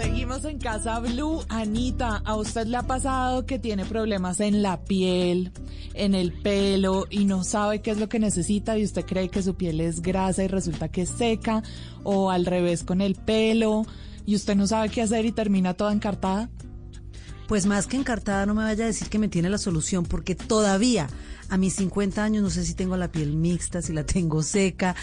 Seguimos en Casa Blue. Anita, ¿a usted le ha pasado que tiene problemas en la piel, en el pelo y no sabe qué es lo que necesita y usted cree que su piel es grasa y resulta que es seca? ¿O al revés con el pelo y usted no sabe qué hacer y termina toda encartada? Pues más que encartada, no me vaya a decir que me tiene la solución, porque todavía a mis 50 años no sé si tengo la piel mixta, si la tengo seca.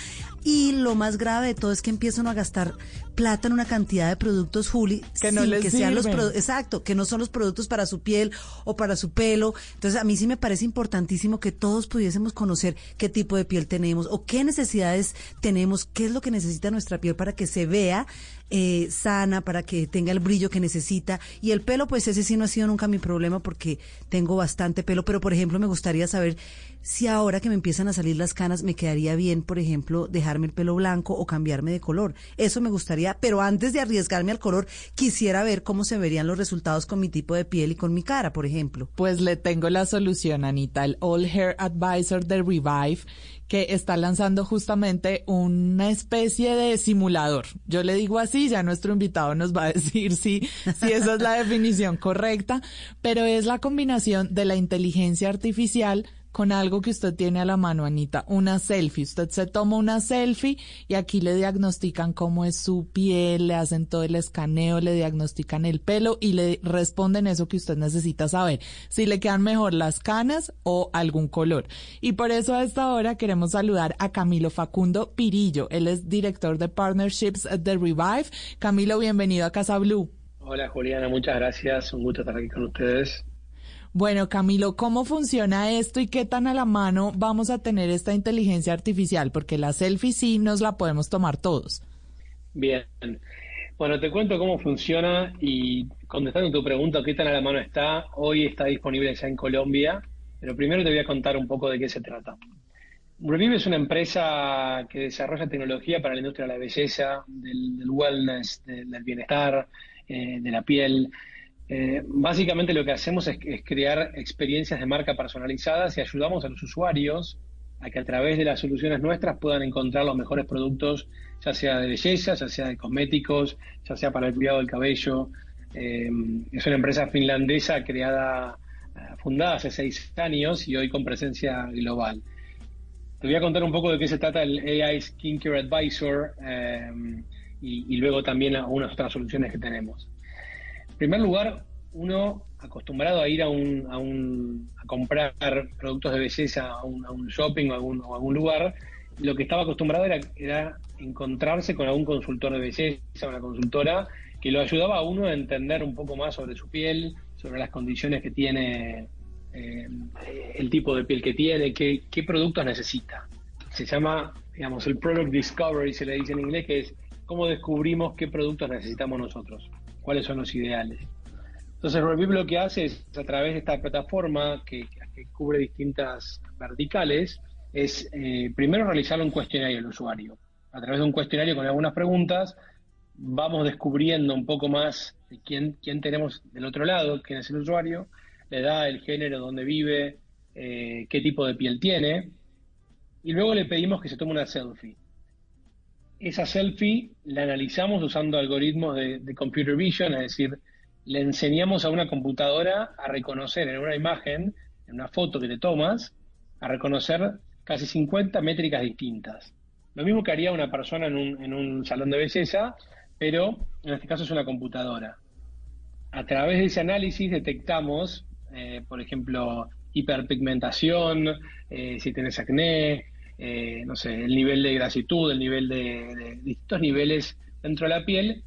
Y lo más grave de todo es que empiezo a gastar plata en una cantidad de productos, Juli, que no les que sean los exacto, que no son los productos para su piel o para su pelo. Entonces, a mí sí me parece importantísimo que todos pudiésemos conocer qué tipo de piel tenemos o qué necesidades tenemos, qué es lo que necesita nuestra piel para que se vea eh, sana, para que tenga el brillo que necesita. Y el pelo, pues ese sí no ha sido nunca mi problema porque tengo bastante pelo, pero por ejemplo me gustaría saber si ahora que me empiezan a salir las canas me quedaría bien, por ejemplo, dejarme el pelo blanco o cambiarme de color. Eso me gustaría, pero antes de arriesgarme al color, quisiera ver cómo se verían los resultados con mi tipo de piel y con mi cara, por ejemplo. Pues le tengo la solución, Anita, el All Hair Advisor de Revive que está lanzando justamente una especie de simulador. Yo le digo así, ya nuestro invitado nos va a decir si, si esa es la definición correcta, pero es la combinación de la inteligencia artificial con algo que usted tiene a la mano, Anita, una selfie. Usted se toma una selfie y aquí le diagnostican cómo es su piel, le hacen todo el escaneo, le diagnostican el pelo y le responden eso que usted necesita saber, si le quedan mejor las canas o algún color. Y por eso a esta hora queremos saludar a Camilo Facundo Pirillo. Él es director de Partnerships de Revive. Camilo, bienvenido a Casa Blue. Hola Juliana, muchas gracias. Un gusto estar aquí con ustedes. Bueno, Camilo, ¿cómo funciona esto y qué tan a la mano vamos a tener esta inteligencia artificial? Porque la selfie sí nos la podemos tomar todos. Bien. Bueno, te cuento cómo funciona y contestando tu pregunta, ¿qué tan a la mano está? Hoy está disponible ya en Colombia, pero primero te voy a contar un poco de qué se trata. Revive es una empresa que desarrolla tecnología para la industria de la belleza, del, wellness, del bienestar, eh, de la piel. Eh, básicamente lo que hacemos es, crear experiencias de marca personalizadas y ayudamos a los usuarios a que a través de las soluciones nuestras puedan encontrar los mejores productos, ya sea de belleza, ya sea de cosméticos, ya sea para el cuidado del cabello. Eh, es una empresa finlandesa creada, eh, fundada hace seis años y hoy con presencia global. Te voy a contar un poco de qué se trata el AI Skincare Advisor y, y luego también algunas otras soluciones que tenemos. En primer lugar, uno acostumbrado a ir a un, a, un, a comprar productos de belleza a un, a un shopping o a algún, algún, lugar, lo que estaba acostumbrado era, era encontrarse con algún consultor de belleza, una consultora, que lo ayudaba a uno a entender un poco más sobre su piel, sobre las condiciones que tiene, eh, el tipo de piel que tiene, qué, qué productos necesita. Se llama, digamos, el Product Discovery, se le dice en inglés, que es cómo descubrimos qué productos necesitamos nosotros cuáles son los ideales. Entonces, Revive lo que hace es, a través de esta plataforma que, cubre distintas verticales, es eh, primero realizar un cuestionario al usuario. A través de un cuestionario con algunas preguntas, vamos descubriendo un poco más de quién, quién tenemos del otro lado, quién es el usuario, le da el género, dónde vive, eh, qué tipo de piel tiene, y luego le pedimos que se tome una selfie esa selfie la analizamos usando algoritmos de, computer vision, es decir, le enseñamos a una computadora a reconocer en una imagen, en una foto que te tomas, a reconocer casi 50 métricas distintas. Lo mismo que haría una persona en un, salón de belleza, pero en este caso es una computadora. A través de ese análisis detectamos, eh, por ejemplo, hiperpigmentación, eh, si tienes acné, eh, no sé, el nivel de grasitud, el nivel de, distintos niveles dentro de la piel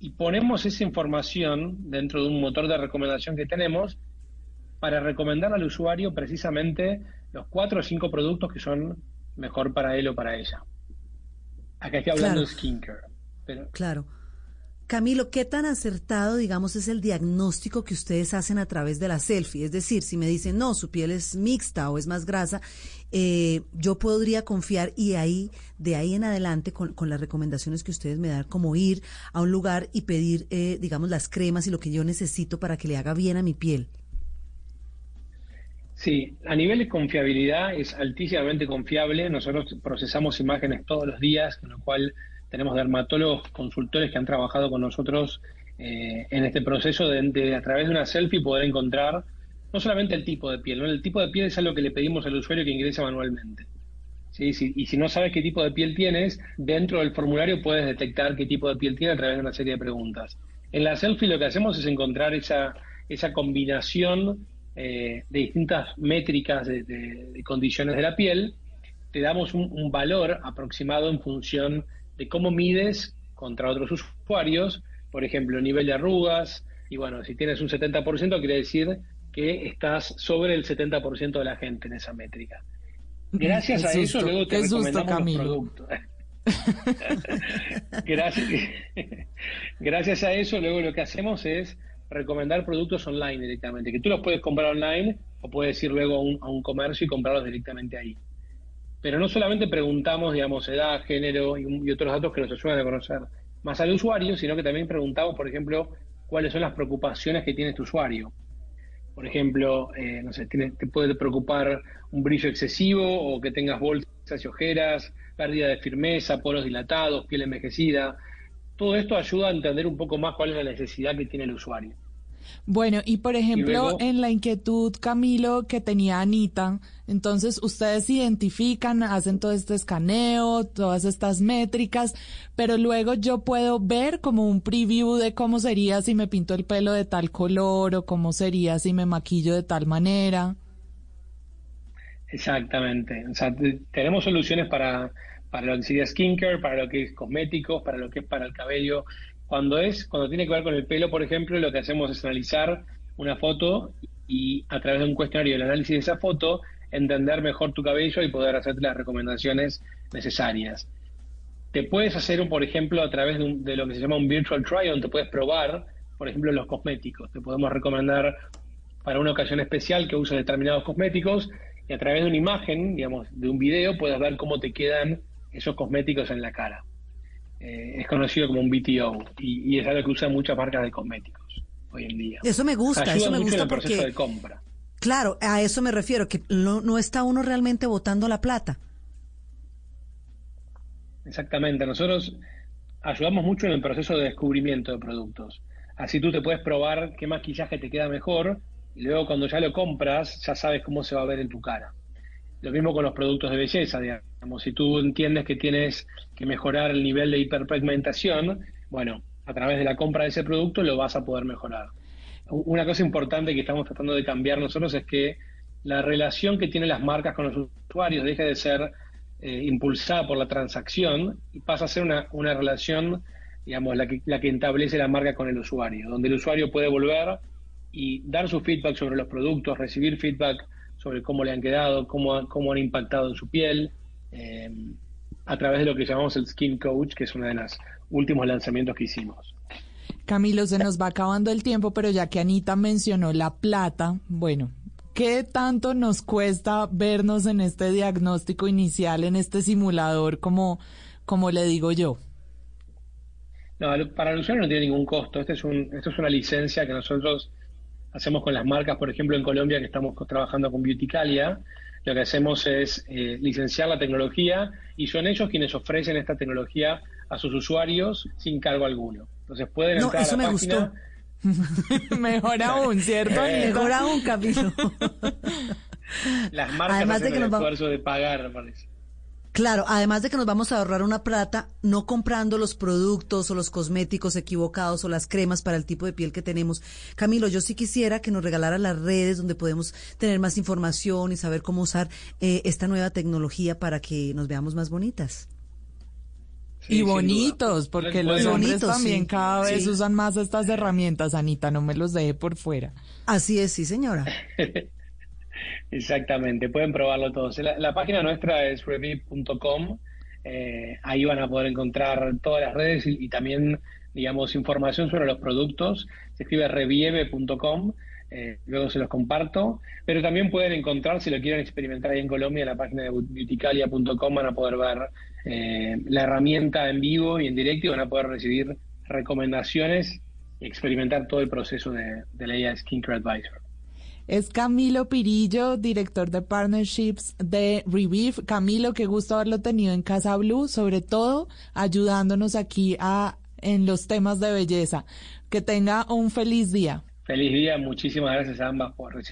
y ponemos esa información dentro de un motor de recomendación que tenemos para recomendar al usuario precisamente los cuatro o cinco productos que son mejor para él o para ella. Acá estoy hablando de skincare. Pero... Claro. Camilo, ¿qué tan acertado, digamos, es el diagnóstico que ustedes hacen a través de la selfie? Es decir, si me dicen, no, su piel es mixta o es más grasa, eh, yo podría confiar y ahí, de ahí en adelante, con, las recomendaciones que ustedes me dan, como ir a un lugar y pedir, eh, digamos, las cremas y lo que yo necesito para que le haga bien a mi piel. Sí, a nivel de confiabilidad es altísimamente confiable. Nosotros procesamos imágenes todos los días, con lo cual tenemos dermatólogos consultores que han trabajado con nosotros eh, en este proceso de, a través de una selfie poder encontrar no solamente el tipo de piel, ¿no? el tipo de piel es algo que le pedimos al usuario que ingrese manualmente. ¿sí? y si no sabes qué tipo de piel tienes, dentro del formulario puedes detectar qué tipo de piel tiene a través de una serie de preguntas. En la selfie lo que hacemos es encontrar esa, esa combinación eh, de distintas métricas de, condiciones de la piel, te damos un, valor aproximado en función de cómo mides contra otros usuarios, por ejemplo, nivel de arrugas, y bueno, si tienes un 70% quiere decir que estás sobre el 70% de la gente en esa métrica. Gracias a eso luego te recomendamos los productos. gracias, gracias a eso luego lo que hacemos es recomendar productos online directamente, que tú los puedes comprar online o puedes ir luego a un, comercio y comprarlos directamente ahí. Pero no solamente preguntamos, digamos, edad, género y, otros datos que nos ayudan a conocer más al usuario, sino que también preguntamos, por ejemplo, cuáles son las preocupaciones que tiene tu usuario. Por ejemplo, eh, no sé, te puede preocupar un brillo excesivo o que tengas bolsas y ojeras, pérdida de firmeza, poros dilatados, piel envejecida. Todo esto ayuda a entender un poco más cuál es la necesidad que tiene el usuario. Bueno, y por ejemplo, en la inquietud, Camilo, que tenía Anita, entonces ustedes identifican, hacen todo este escaneo, todas estas métricas, pero luego yo puedo ver como un preview de cómo sería si me pinto el pelo de tal color o cómo sería si me maquillo de tal manera. Exactamente. O sea, tenemos soluciones para, para lo que sería skincare, para lo que es cosméticos, para lo que es para el cabello. Cuando es, cuando tiene que ver con el pelo, por ejemplo, lo que hacemos es analizar una foto y a través de un cuestionario el análisis de esa foto, entender mejor tu cabello y poder hacerte las recomendaciones necesarias. Te puedes hacer, por ejemplo, a través de, de lo que se llama un virtual try on, te puedes probar, por ejemplo, los cosméticos. Te podemos recomendar para una ocasión especial que uses determinados cosméticos y a través de una imagen, digamos, de un video, puedes ver cómo te quedan esos cosméticos en la cara. Eh, es conocido como un BTO y, es algo que usan muchas marcas de cosméticos hoy en día. Eso me gusta, eso me gusta porque... de compra. Claro, a eso me refiero, que no, está uno realmente botando la plata. Exactamente, nosotros ayudamos mucho en el proceso de descubrimiento de productos. Así tú te puedes probar qué maquillaje te queda mejor y luego cuando ya lo compras ya sabes cómo se va a ver en tu cara. Lo mismo con los productos de belleza, digamos. Si tú entiendes que tienes que mejorar el nivel de hiperpigmentación, bueno, a través de la compra de ese producto lo vas a poder mejorar. Una cosa importante que estamos tratando de cambiar nosotros es que la relación que tienen las marcas con los usuarios deje de ser eh, impulsada por la transacción y pasa a ser una, una relación, digamos, la que, la que establece la marca con el usuario, donde el usuario puede volver y dar su feedback sobre los productos, recibir feedback sobre cómo le han quedado, cómo, cómo han impactado en su piel, eh, a través de lo que llamamos el Skin Coach, que es uno de los últimos lanzamientos que hicimos. Camilo, se nos va acabando el tiempo, pero ya que Anita mencionó la plata, bueno, ¿qué tanto nos cuesta vernos en este diagnóstico inicial, en este simulador, como, como le digo yo? No, para el usuario no tiene ningún costo. Este es un, esto es una licencia que nosotros hacemos con las marcas, por ejemplo, en Colombia, que estamos trabajando con Beautycalia, lo que hacemos es eh, licenciar la tecnología y son ellos quienes ofrecen esta tecnología a sus usuarios sin cargo alguno. Entonces pueden no, eso me Gustó. Mejor aún, ¿cierto? Mejor aún, Camilo. Las marcas Además hacen de que el esfuerzo de pagar, parece. Claro, además de que nos vamos a ahorrar una plata no comprando los productos o los cosméticos equivocados o las cremas para el tipo de piel que tenemos. Camilo, yo sí quisiera que nos regalara las redes donde podemos tener más información y saber cómo usar eh, esta nueva tecnología para que nos veamos más bonitas. y bonitos, porque los hombres también cada vez usan más estas herramientas, Anita, no me los deje por fuera. Así es, sí, señora. Exactamente, pueden probarlo todos. La, página nuestra es revive.com. Eh, ahí van a poder encontrar todas las redes y, también, digamos, información sobre los productos. Se escribe revive.com. Eh, luego se los comparto. Pero también pueden encontrar, si lo quieren experimentar ahí en Colombia, en la página de beautycalia.com van a poder ver eh, la herramienta en vivo y en directo y van a poder recibir recomendaciones y experimentar todo el proceso de, de la IA Skincare Advisor. Es Camilo Pirillo, director de partnerships de Revive. Camilo, qué gusto haberlo tenido en Casa Blue, sobre todo ayudándonos aquí a en los temas de belleza. Que tenga un feliz día. Feliz día, muchísimas gracias a ambas por recibir.